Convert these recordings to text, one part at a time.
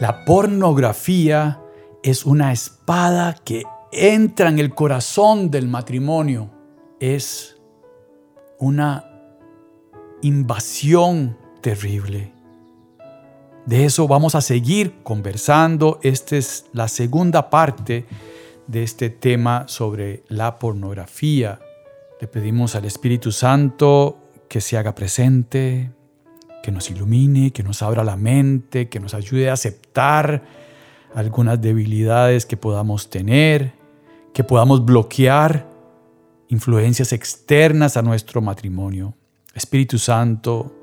La pornografía es una espada que entra en el corazón del matrimonio. Es una invasión terrible. De eso vamos a seguir conversando. Esta es la segunda parte de este tema sobre la pornografía. Le pedimos al Espíritu Santo que se haga presente, que nos ilumine, que nos abra la mente, que nos ayude a aceptar algunas debilidades que podamos tener, que podamos bloquear influencias externas a nuestro matrimonio. Espíritu Santo,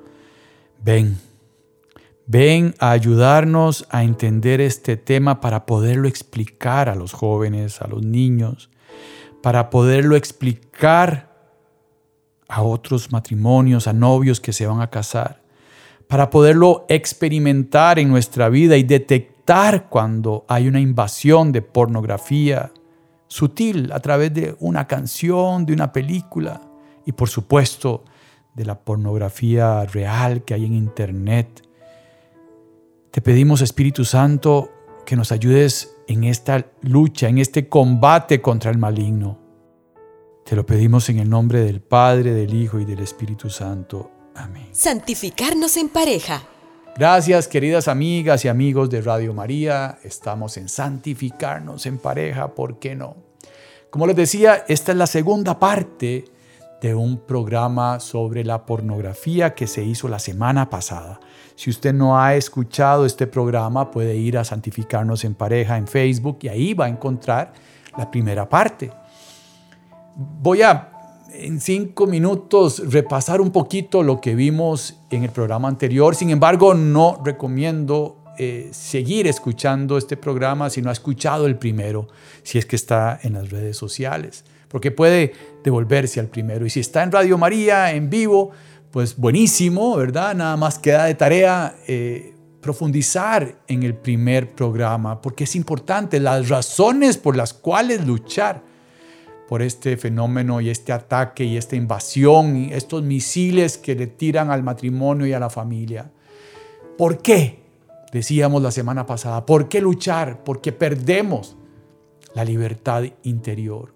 ven, ven a ayudarnos a entender este tema para poderlo explicar a los jóvenes, a los niños, para poderlo explicar a otros matrimonios, a novios que se van a casar, para poderlo experimentar en nuestra vida y detectar cuando hay una invasión de pornografía sutil a través de una canción, de una película y por supuesto de la pornografía real que hay en internet. Te pedimos Espíritu Santo que nos ayudes en esta lucha, en este combate contra el maligno. Te lo pedimos en el nombre del Padre, del Hijo y del Espíritu Santo. Amén. Santificarnos en pareja. Gracias queridas amigas y amigos de Radio María. Estamos en Santificarnos en pareja, ¿por qué no? Como les decía, esta es la segunda parte de un programa sobre la pornografía que se hizo la semana pasada. Si usted no ha escuchado este programa, puede ir a Santificarnos en pareja en Facebook y ahí va a encontrar la primera parte. Voy a en cinco minutos repasar un poquito lo que vimos en el programa anterior. Sin embargo, no recomiendo eh, seguir escuchando este programa si no ha escuchado el primero, si es que está en las redes sociales, porque puede devolverse al primero. Y si está en Radio María, en vivo, pues buenísimo, ¿verdad? Nada más queda de tarea eh, profundizar en el primer programa, porque es importante las razones por las cuales luchar por este fenómeno y este ataque y esta invasión y estos misiles que le tiran al matrimonio y a la familia. ¿Por qué? Decíamos la semana pasada, ¿por qué luchar? Porque perdemos la libertad interior.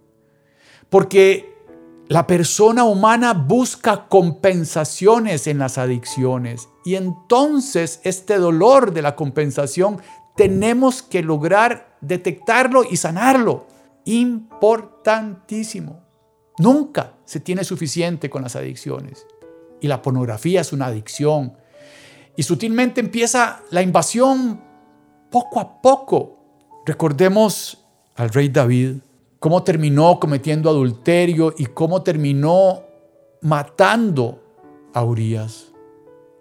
Porque la persona humana busca compensaciones en las adicciones y entonces este dolor de la compensación tenemos que lograr detectarlo y sanarlo importantísimo. Nunca se tiene suficiente con las adicciones. Y la pornografía es una adicción. Y sutilmente empieza la invasión poco a poco. Recordemos al rey David, cómo terminó cometiendo adulterio y cómo terminó matando a Urias.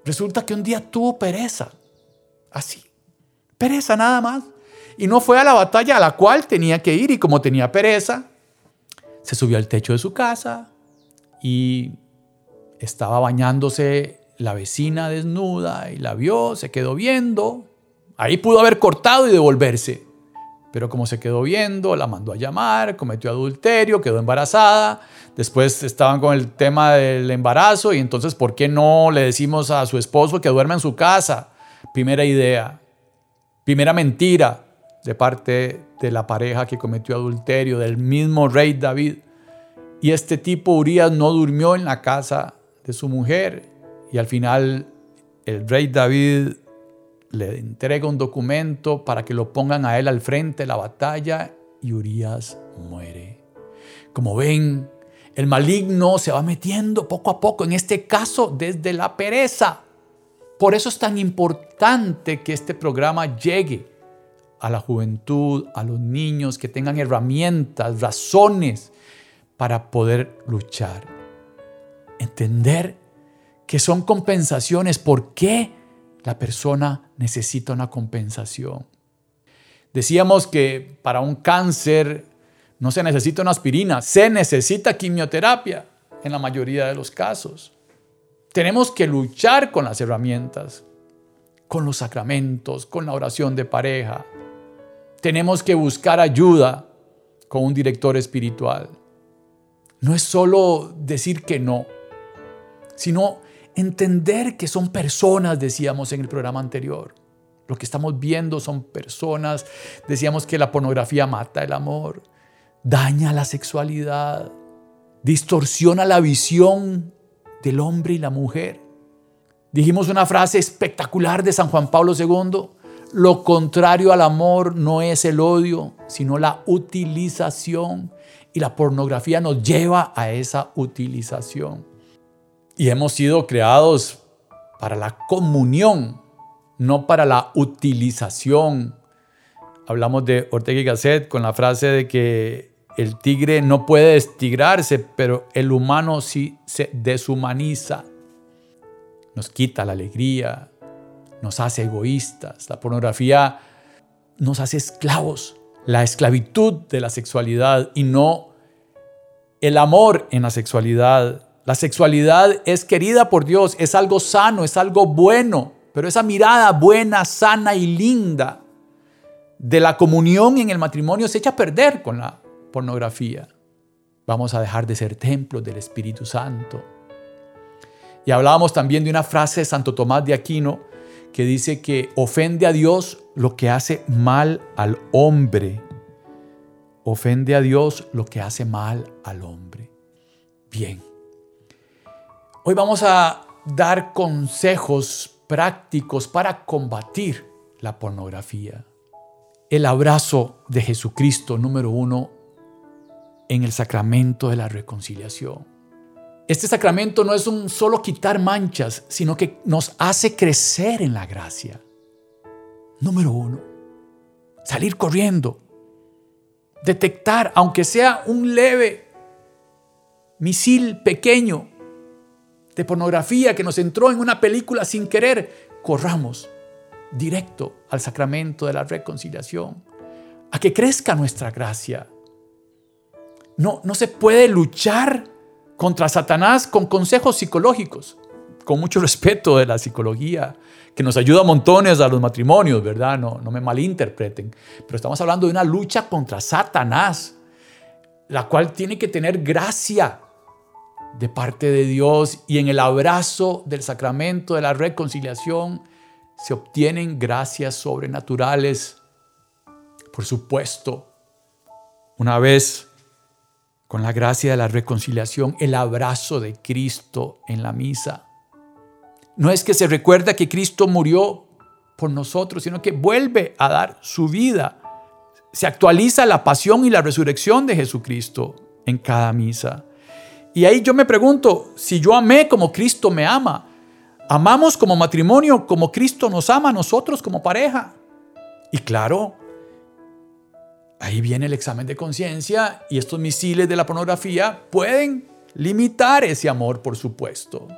Resulta que un día tuvo pereza. Así. Pereza nada más y no fue a la batalla a la cual tenía que ir y como tenía pereza, se subió al techo de su casa y estaba bañándose la vecina desnuda y la vio, se quedó viendo. Ahí pudo haber cortado y devolverse. Pero como se quedó viendo, la mandó a llamar, cometió adulterio, quedó embarazada. Después estaban con el tema del embarazo y entonces, ¿por qué no le decimos a su esposo que duerma en su casa? Primera idea. Primera mentira de parte de la pareja que cometió adulterio, del mismo rey David. Y este tipo, Urias, no durmió en la casa de su mujer. Y al final el rey David le entrega un documento para que lo pongan a él al frente de la batalla y Urias muere. Como ven, el maligno se va metiendo poco a poco, en este caso desde la pereza. Por eso es tan importante que este programa llegue a la juventud, a los niños, que tengan herramientas, razones para poder luchar. Entender que son compensaciones. ¿Por qué la persona necesita una compensación? Decíamos que para un cáncer no se necesita una aspirina, se necesita quimioterapia en la mayoría de los casos. Tenemos que luchar con las herramientas, con los sacramentos, con la oración de pareja. Tenemos que buscar ayuda con un director espiritual. No es solo decir que no, sino entender que son personas, decíamos en el programa anterior. Lo que estamos viendo son personas. Decíamos que la pornografía mata el amor, daña la sexualidad, distorsiona la visión del hombre y la mujer. Dijimos una frase espectacular de San Juan Pablo II. Lo contrario al amor no es el odio, sino la utilización. Y la pornografía nos lleva a esa utilización. Y hemos sido creados para la comunión, no para la utilización. Hablamos de Ortega y Gasset con la frase de que el tigre no puede destigrarse, pero el humano sí se deshumaniza. Nos quita la alegría, nos hace egoístas. La pornografía nos hace esclavos. La esclavitud de la sexualidad y no el amor en la sexualidad. La sexualidad es querida por Dios, es algo sano, es algo bueno, pero esa mirada buena, sana y linda de la comunión en el matrimonio se echa a perder con la pornografía. Vamos a dejar de ser templos del Espíritu Santo. Y hablábamos también de una frase de Santo Tomás de Aquino que dice que ofende a Dios lo que hace mal al hombre. Ofende a Dios lo que hace mal al hombre. Bien. Hoy vamos a dar consejos prácticos para combatir la pornografía. El abrazo de Jesucristo, número uno, en el sacramento de la reconciliación. Este sacramento no es un solo quitar manchas, sino que nos hace crecer en la gracia. Número uno, salir corriendo, detectar, aunque sea un leve misil pequeño de pornografía que nos entró en una película sin querer, corramos directo al sacramento de la reconciliación, a que crezca nuestra gracia, no, no se puede luchar contra Satanás con consejos psicológicos, con mucho respeto de la psicología, que nos ayuda a montones a los matrimonios, ¿verdad? No, no me malinterpreten. Pero estamos hablando de una lucha contra Satanás, la cual tiene que tener gracia de parte de Dios y en el abrazo del sacramento de la reconciliación se obtienen gracias sobrenaturales. Por supuesto, una vez con la gracia de la reconciliación, el abrazo de Cristo en la misa. No es que se recuerda que Cristo murió por nosotros, sino que vuelve a dar su vida. Se actualiza la pasión y la resurrección de Jesucristo en cada misa. Y ahí yo me pregunto, si yo amé como Cristo me ama, amamos como matrimonio como Cristo nos ama a nosotros como pareja. Y claro, Ahí viene el examen de conciencia y estos misiles de la pornografía pueden limitar ese amor, por supuesto.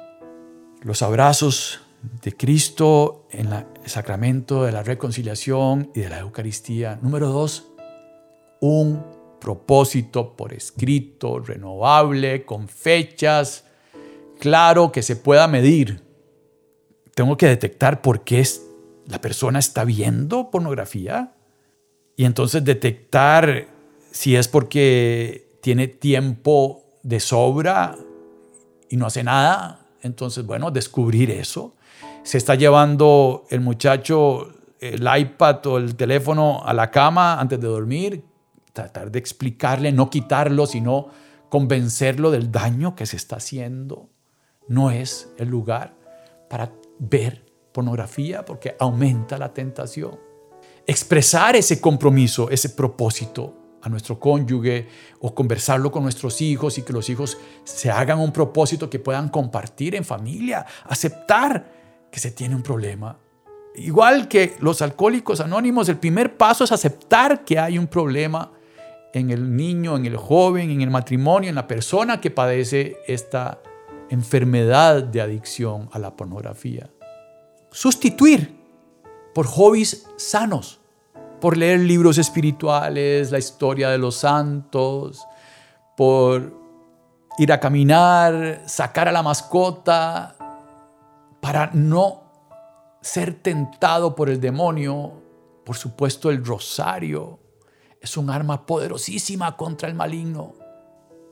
Los abrazos de Cristo en el sacramento de la reconciliación y de la Eucaristía. Número dos, un propósito por escrito, renovable, con fechas, claro, que se pueda medir. Tengo que detectar por qué la persona está viendo pornografía y entonces detectar si es porque tiene tiempo de sobra y no hace nada. Entonces, bueno, descubrir eso. Se está llevando el muchacho el iPad o el teléfono a la cama antes de dormir. Tratar de explicarle, no quitarlo, sino convencerlo del daño que se está haciendo. No es el lugar para ver pornografía porque aumenta la tentación expresar ese compromiso, ese propósito a nuestro cónyuge o conversarlo con nuestros hijos y que los hijos se hagan un propósito que puedan compartir en familia, aceptar que se tiene un problema. Igual que los alcohólicos anónimos, el primer paso es aceptar que hay un problema en el niño, en el joven, en el matrimonio, en la persona que padece esta enfermedad de adicción a la pornografía. Sustituir por hobbies sanos, por leer libros espirituales, la historia de los santos, por ir a caminar, sacar a la mascota, para no ser tentado por el demonio. Por supuesto, el rosario es un arma poderosísima contra el maligno.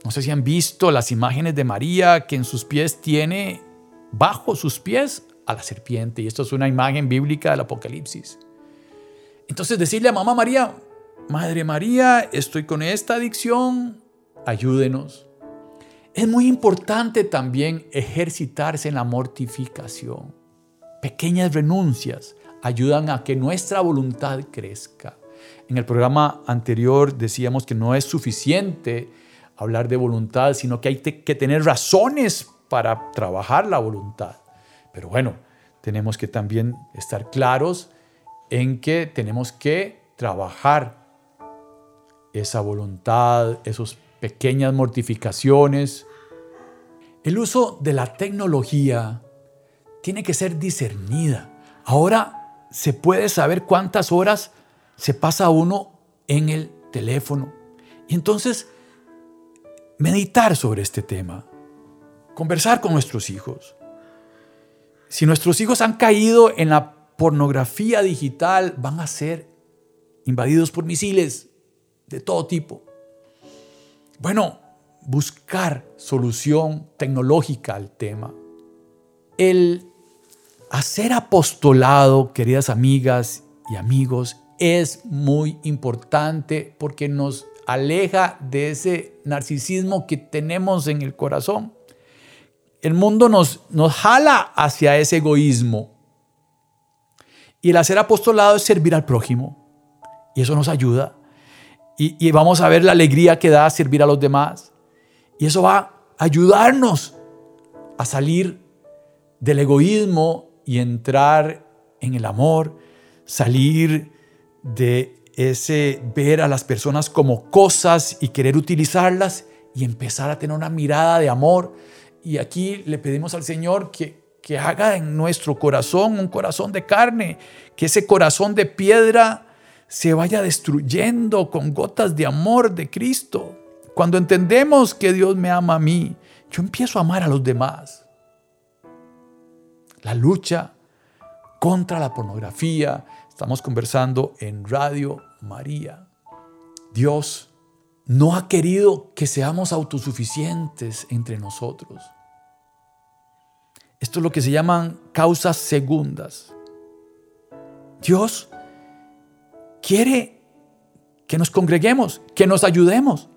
No sé si han visto las imágenes de María que en sus pies tiene, bajo sus pies, a la serpiente. Y esto es una imagen bíblica del Apocalipsis. Entonces decirle a mamá María, Madre María, estoy con esta adicción, ayúdenos. Es muy importante también ejercitarse en la mortificación. Pequeñas renuncias ayudan a que nuestra voluntad crezca. En el programa anterior decíamos que no es suficiente hablar de voluntad, sino que hay que tener razones para trabajar la voluntad. Pero bueno, tenemos que también estar claros en que tenemos que trabajar esa voluntad, esas pequeñas mortificaciones. El uso de la tecnología tiene que ser discernida. Ahora se puede saber cuántas horas se pasa uno en el teléfono. Y entonces, meditar sobre este tema, conversar con nuestros hijos. Si nuestros hijos han caído en la pornografía digital, van a ser invadidos por misiles de todo tipo. Bueno, buscar solución tecnológica al tema. El hacer apostolado, queridas amigas y amigos, es muy importante porque nos aleja de ese narcisismo que tenemos en el corazón. El mundo nos, nos jala hacia ese egoísmo. Y el hacer apostolado es servir al prójimo. Y eso nos ayuda. Y, y vamos a ver la alegría que da servir a los demás. Y eso va a ayudarnos a salir del egoísmo y entrar en el amor, salir de ese ver a las personas como cosas y querer utilizarlas y empezar a tener una mirada de amor. Y aquí le pedimos al Señor que, que haga en nuestro corazón un corazón de carne, que ese corazón de piedra se vaya destruyendo con gotas de amor de Cristo. Cuando entendemos que Dios me ama a mí, yo empiezo a amar a los demás. La lucha contra la pornografía, Estamos conversando en Radio María. Dios no ha querido que seamos autosuficientes entre nosotros. Esto es lo que se llaman causas segundas. Dios quiere que nos congreguemos, que nos ayudemos.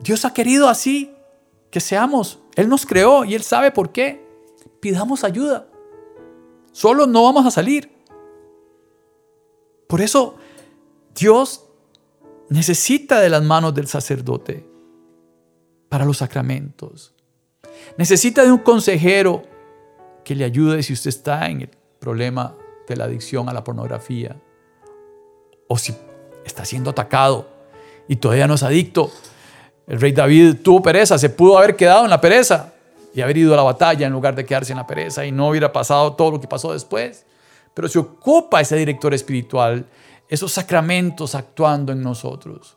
Dios ha querido así que seamos. Él nos creó y Él sabe por qué. Pidamos ayuda. Solo no vamos a salir. Por eso Dios necesita de las manos del sacerdote para los sacramentos. Necesita de un consejero que le ayude si usted está en el problema de la adicción a la pornografía o si está siendo atacado y todavía no es adicto. El rey David tuvo pereza, se pudo haber quedado en la pereza y haber ido a la batalla en lugar de quedarse en la pereza y no hubiera pasado todo lo que pasó después pero se ocupa ese director espiritual, esos sacramentos actuando en nosotros.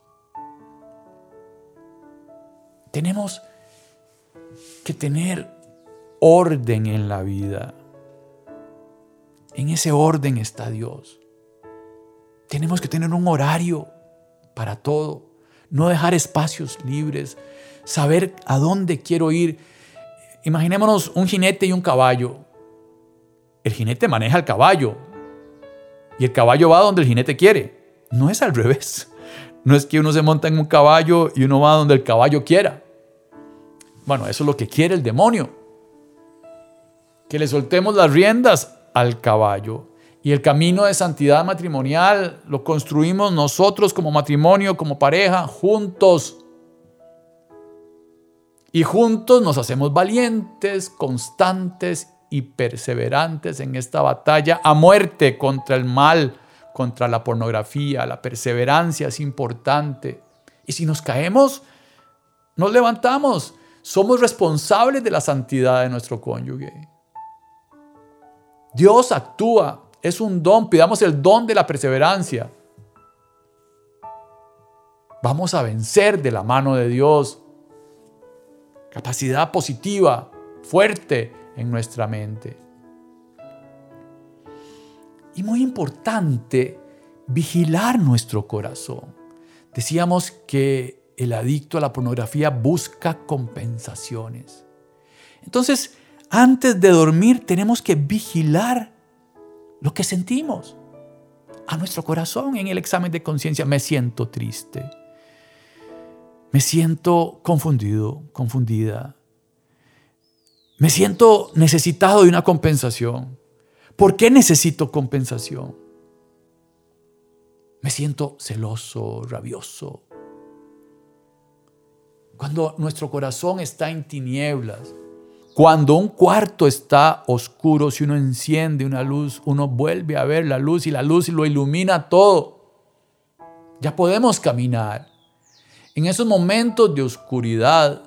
Tenemos que tener orden en la vida. En ese orden está Dios. Tenemos que tener un horario para todo, no dejar espacios libres, saber a dónde quiero ir. Imaginémonos un jinete y un caballo el jinete maneja el caballo y el caballo va donde el jinete quiere. No es al revés. No es que uno se monta en un caballo y uno va donde el caballo quiera. Bueno, eso es lo que quiere el demonio. Que le soltemos las riendas al caballo. Y el camino de santidad matrimonial lo construimos nosotros como matrimonio, como pareja, juntos. Y juntos nos hacemos valientes, constantes y perseverantes en esta batalla a muerte contra el mal, contra la pornografía. La perseverancia es importante. Y si nos caemos, nos levantamos. Somos responsables de la santidad de nuestro cónyuge. Dios actúa es un don. Pidamos el don de la perseverancia. Vamos a vencer de la mano de Dios. Capacidad positiva, fuerte en nuestra mente. Y muy importante, vigilar nuestro corazón. Decíamos que el adicto a la pornografía busca compensaciones. Entonces, antes de dormir tenemos que vigilar lo que sentimos a nuestro corazón en el examen de conciencia. Me siento triste. Me siento confundido, confundida. Me siento necesitado de una compensación. ¿Por qué necesito compensación? Me siento celoso, rabioso. Cuando nuestro corazón está en tinieblas, cuando un cuarto está oscuro, si uno enciende una luz, uno vuelve a ver la luz y la luz lo ilumina todo. Ya podemos caminar. En esos momentos de oscuridad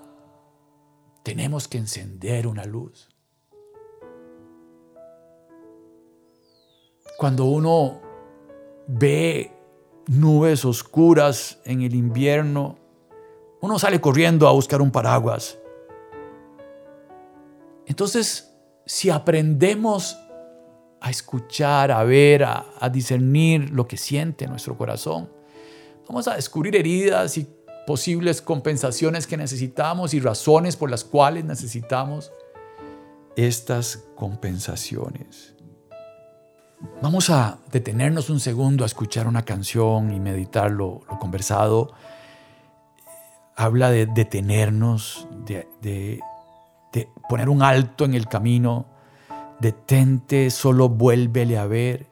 tenemos que encender una luz. Cuando uno ve nubes oscuras en el invierno, uno sale corriendo a buscar un paraguas. Entonces, si aprendemos a escuchar, a ver, a, discernir lo que siente nuestro corazón, vamos a descubrir heridas y posibles compensaciones que necesitamos y razones por las cuales necesitamos estas compensaciones. Vamos a detenernos un segundo a escuchar una canción y meditar lo, conversado. Habla de detenernos, de, poner un alto en el camino. Detente, solo vuélvele a ver.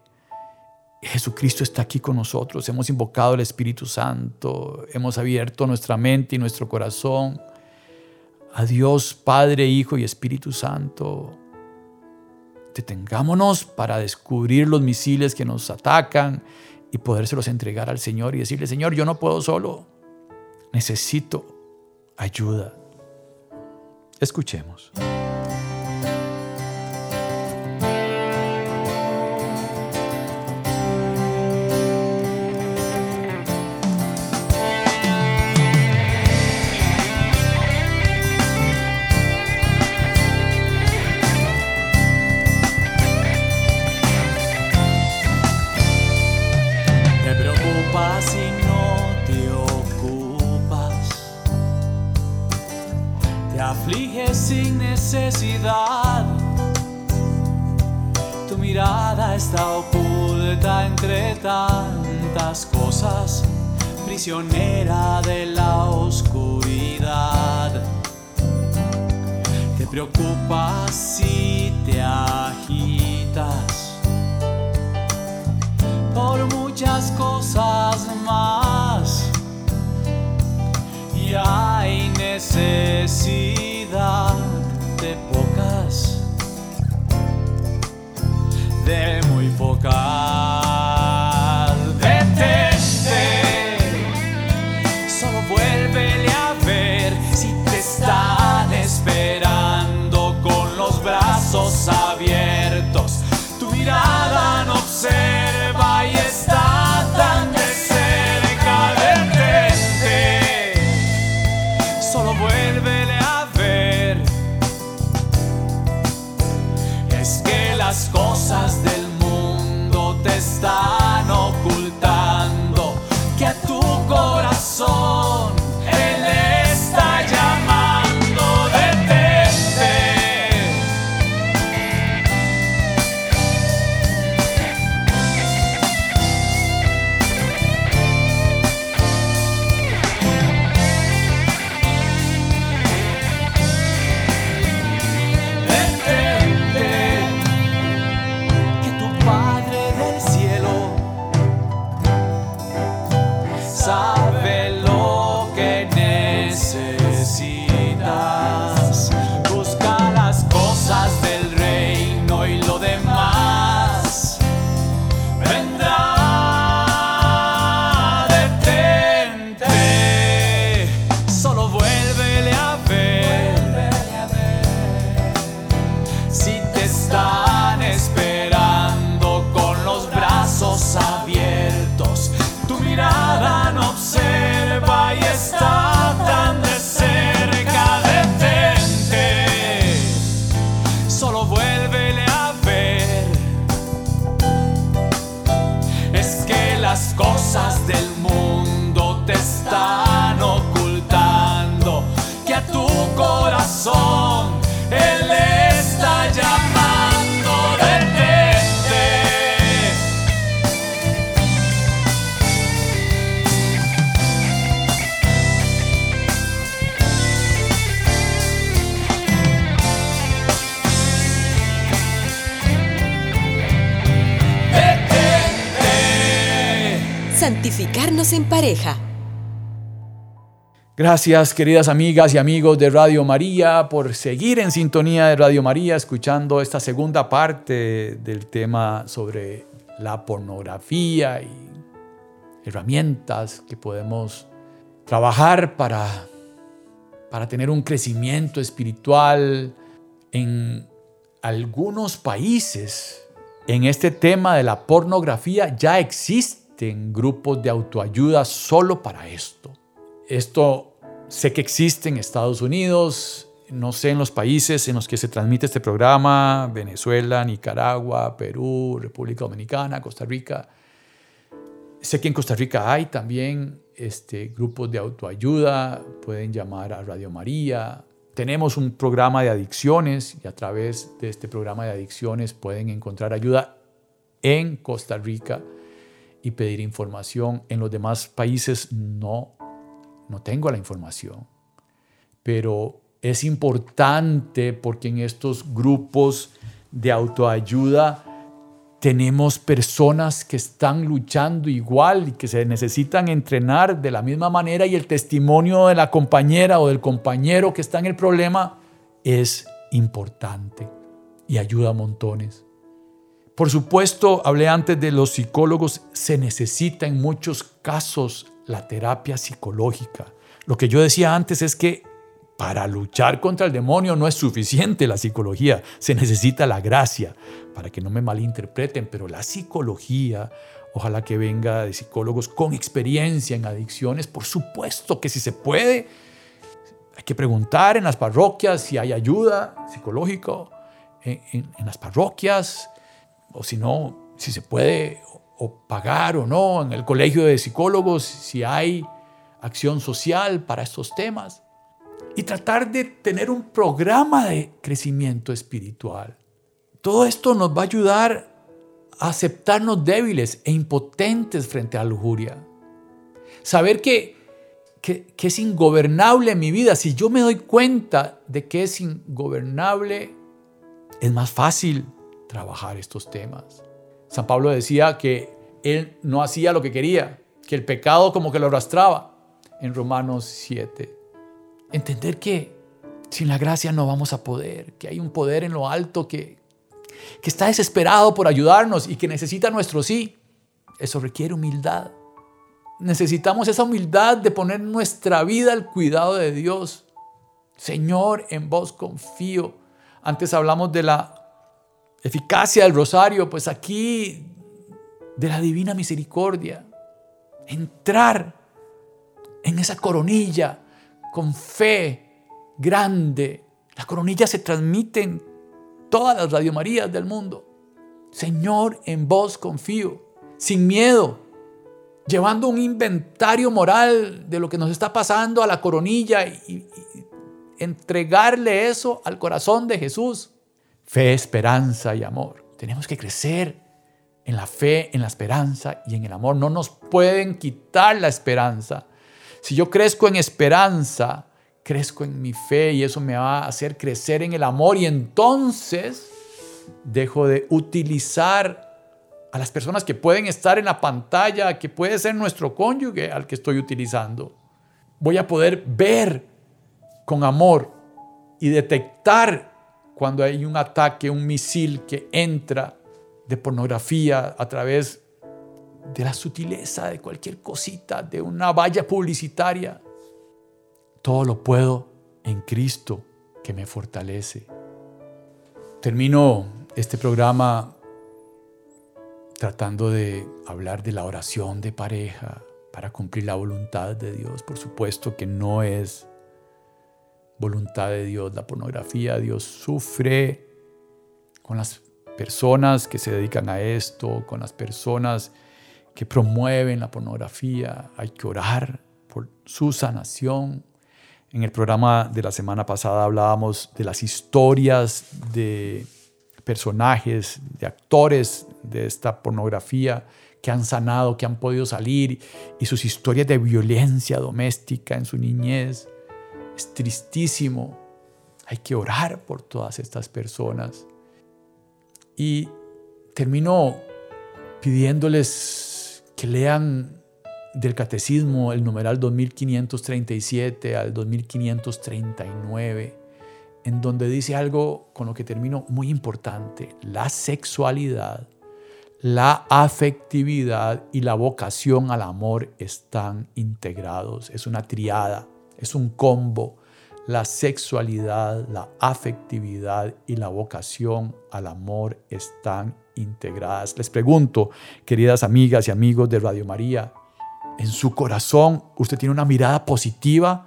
Jesucristo está aquí con nosotros. Hemos invocado el Espíritu Santo. Hemos abierto nuestra mente y nuestro corazón a Dios, Padre, Hijo y Espíritu Santo detengámonos para descubrir los misiles que nos atacan y podérselos entregar al Señor y decirle, Señor, yo no puedo solo, necesito ayuda. Escuchemos. De la oscuridad. Te preocupas y te En pareja. Gracias queridas amigas y amigos de Radio María por seguir en sintonía de Radio María escuchando esta segunda parte del tema sobre la pornografía y herramientas que podemos trabajar para, para tener un crecimiento espiritual en algunos países. En este tema de la pornografía ya existen grupos de autoayuda solo para esto. Esto sé que existe en Estados Unidos, no sé en los países en los que se transmite este programa, Venezuela, Nicaragua, Perú, República Dominicana, Costa Rica. Sé que en Costa Rica hay también este, grupos de autoayuda, pueden llamar a Radio María. Tenemos un programa de adicciones y a través de este programa de adicciones pueden encontrar ayuda en Costa Rica y pedir información. En los demás países no no tengo la información. Pero es importante porque en estos grupos de autoayuda tenemos personas que están luchando igual y que se necesitan entrenar de la misma manera y el testimonio de la compañera o del compañero que está en el problema es importante y ayuda a montones. Por supuesto, hablé antes de los psicólogos, se necesita en muchos casos la terapia psicológica. Lo que yo decía antes es que para luchar contra el demonio no es suficiente la psicología, se necesita la gracia, para que no me malinterpreten, pero la psicología, ojalá que venga de psicólogos con experiencia en adicciones, por supuesto que si se puede, hay que preguntar en las parroquias si hay ayuda psicológica en, en, en las parroquias, o si no, si se puede o pagar o no en el colegio de psicólogos, si hay acción social para estos temas. Y tratar de tener un programa de crecimiento espiritual. Todo esto nos va a ayudar a aceptarnos débiles e impotentes frente a la lujuria. Saber que, que, es ingobernable mi vida. Si yo me doy cuenta de que es ingobernable, es más fácil trabajar estos temas. San Pablo decía que él no hacía lo que quería, que el pecado como que lo arrastraba en Romanos 7. Entender que sin la gracia no vamos a poder, que hay un poder en lo alto que, que está desesperado por ayudarnos y que necesita nuestro sí. Eso requiere humildad. Necesitamos esa humildad de poner nuestra vida al cuidado de Dios. Señor, en vos confío. Antes hablamos de la eficacia del rosario, pues aquí de la divina misericordia. Entrar en esa coronilla con fe grande. La coronilla se transmite en todas las radiomarías del mundo. Señor, en vos confío, sin miedo, llevando un inventario moral de lo que nos está pasando a la coronilla y entregarle eso al corazón de Jesús. Fe, esperanza y amor. Tenemos que crecer en la fe, en la esperanza y en el amor. No nos pueden quitar la esperanza. Si yo crezco en esperanza, crezco en mi fe y eso me va a hacer crecer en el amor y entonces dejo de utilizar a las personas que pueden estar en la pantalla, que puede ser nuestro cónyuge al que estoy utilizando. Voy a poder ver con amor y detectar cuando hay un ataque, un misil que entra de pornografía a través de la sutileza de cualquier cosita, de una valla publicitaria. Todo lo puedo en Cristo que me fortalece. Termino este programa tratando de hablar de la oración de pareja para cumplir la voluntad de Dios. Por supuesto que no es voluntad de Dios. La pornografía, Dios sufre con las personas que se dedican a esto, con las personas que promueven la pornografía. Hay que orar por su sanación. En el programa de la semana pasada hablábamos de las historias de personajes, de actores de esta pornografía que han sanado, que han podido salir y sus historias de violencia doméstica en su niñez. Es tristísimo. Hay que orar por todas estas personas. Y termino pidiéndoles que lean del catecismo el numeral 2537 al 2539, en donde dice algo con lo que termino muy importante. La sexualidad, la afectividad y la vocación al amor están integrados. Es una triada, es un combo la sexualidad, la afectividad y la vocación al amor están integradas. Les pregunto, queridas amigas y amigos de Radio María, ¿en su corazón usted tiene una mirada positiva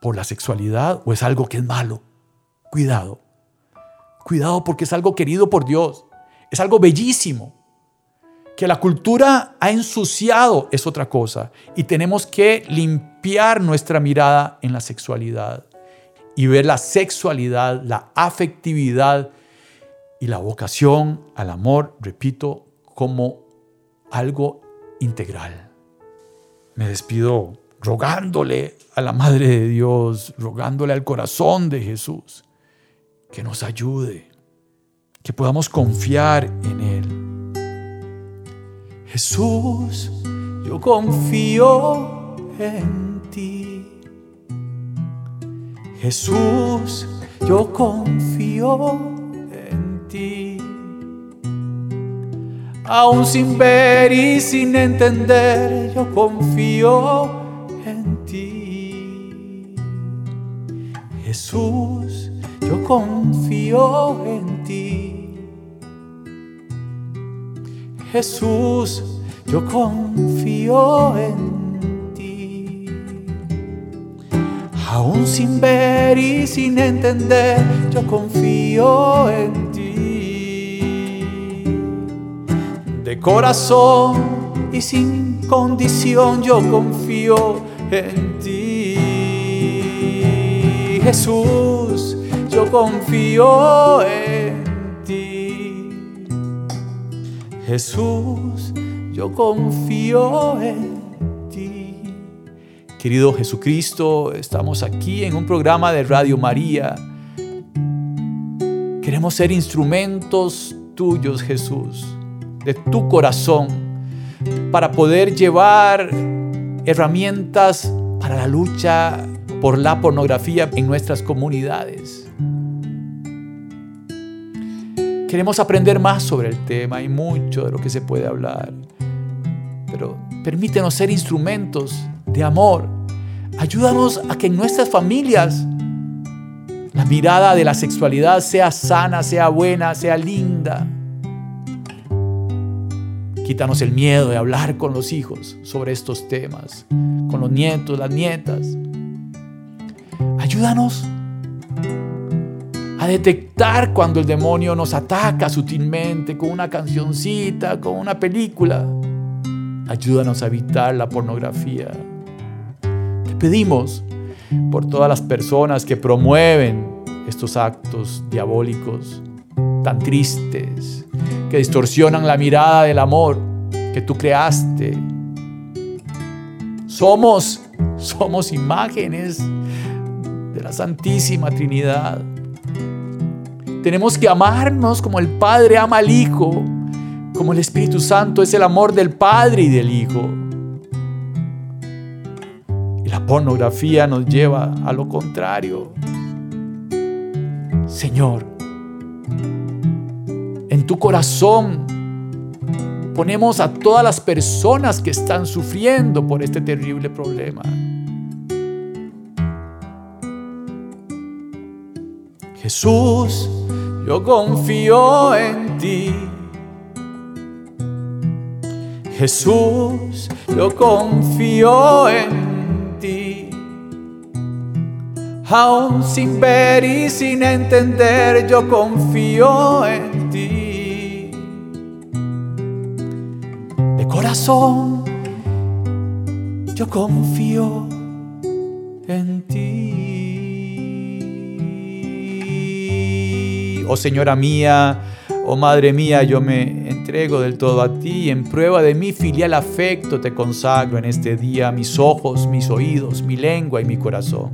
por la sexualidad o es algo que es malo? Cuidado, cuidado porque es algo querido por Dios, es algo bellísimo. Que la cultura ha ensuciado es otra cosa y tenemos que limpiar nuestra mirada en la sexualidad y ver la sexualidad, la afectividad y la vocación al amor, repito, como algo integral. Me despido rogándole a la Madre de Dios, rogándole al corazón de Jesús, que nos ayude, que podamos confiar en Él. Jesús, yo confío en ti. Jesús, yo confío en ti. Aún sin ver y sin entender, yo confío en ti. Jesús, yo confío en ti. Jesús, yo confío en ti. Aún sin ver y sin entender, yo confío en ti. De corazón y sin condición, yo confío en ti. Jesús, yo confío en ti. Jesús, yo confío en ti. Querido Jesucristo, estamos aquí en un programa de Radio María. Queremos ser instrumentos tuyos, Jesús, de tu corazón, para poder llevar herramientas para la lucha por la pornografía en nuestras comunidades. Queremos aprender más sobre el tema, hay mucho de lo que se puede hablar, pero permítenos ser instrumentos de amor. Ayúdanos a que en nuestras familias la mirada de la sexualidad sea sana, sea buena, sea linda. Quítanos el miedo de hablar con los hijos sobre estos temas, con los nietos, las nietas. Ayúdanos a detectar cuando el demonio nos ataca sutilmente con una cancioncita, con una película. Ayúdanos a evitar la pornografía pedimos por todas las personas que promueven estos actos diabólicos tan tristes, que distorsionan la mirada del amor que tú creaste. Somos, somos imágenes de la Santísima Trinidad. Tenemos que amarnos como el Padre ama al Hijo, como el Espíritu Santo es el amor del Padre y del Hijo pornografía nos lleva a lo contrario. Señor, en tu corazón ponemos a todas las personas que están sufriendo por este terrible problema. Jesús, yo confío en ti. Jesús, yo confío en ti Aún sin ver y sin entender, yo confío en ti. De corazón, yo confío en ti. Oh Señora mía, oh Madre mía, yo me entrego del todo a ti en prueba de mi filial afecto te consagro en este día mis ojos, mis oídos, mi lengua y mi corazón.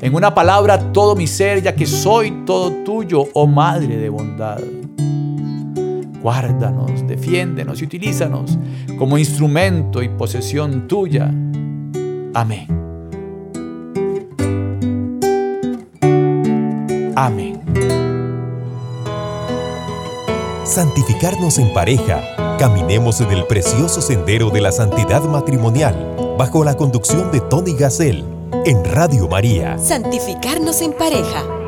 En una palabra, todo mi ser, ya que soy todo tuyo, oh Madre de bondad. Guárdanos, defiéndenos y utilízanos como instrumento y posesión tuya. Amén. Amén. Santificarnos en pareja. Caminemos en el precioso sendero de la santidad matrimonial bajo la conducción de Tony Gassel en Radio María. Santificarnos en pareja.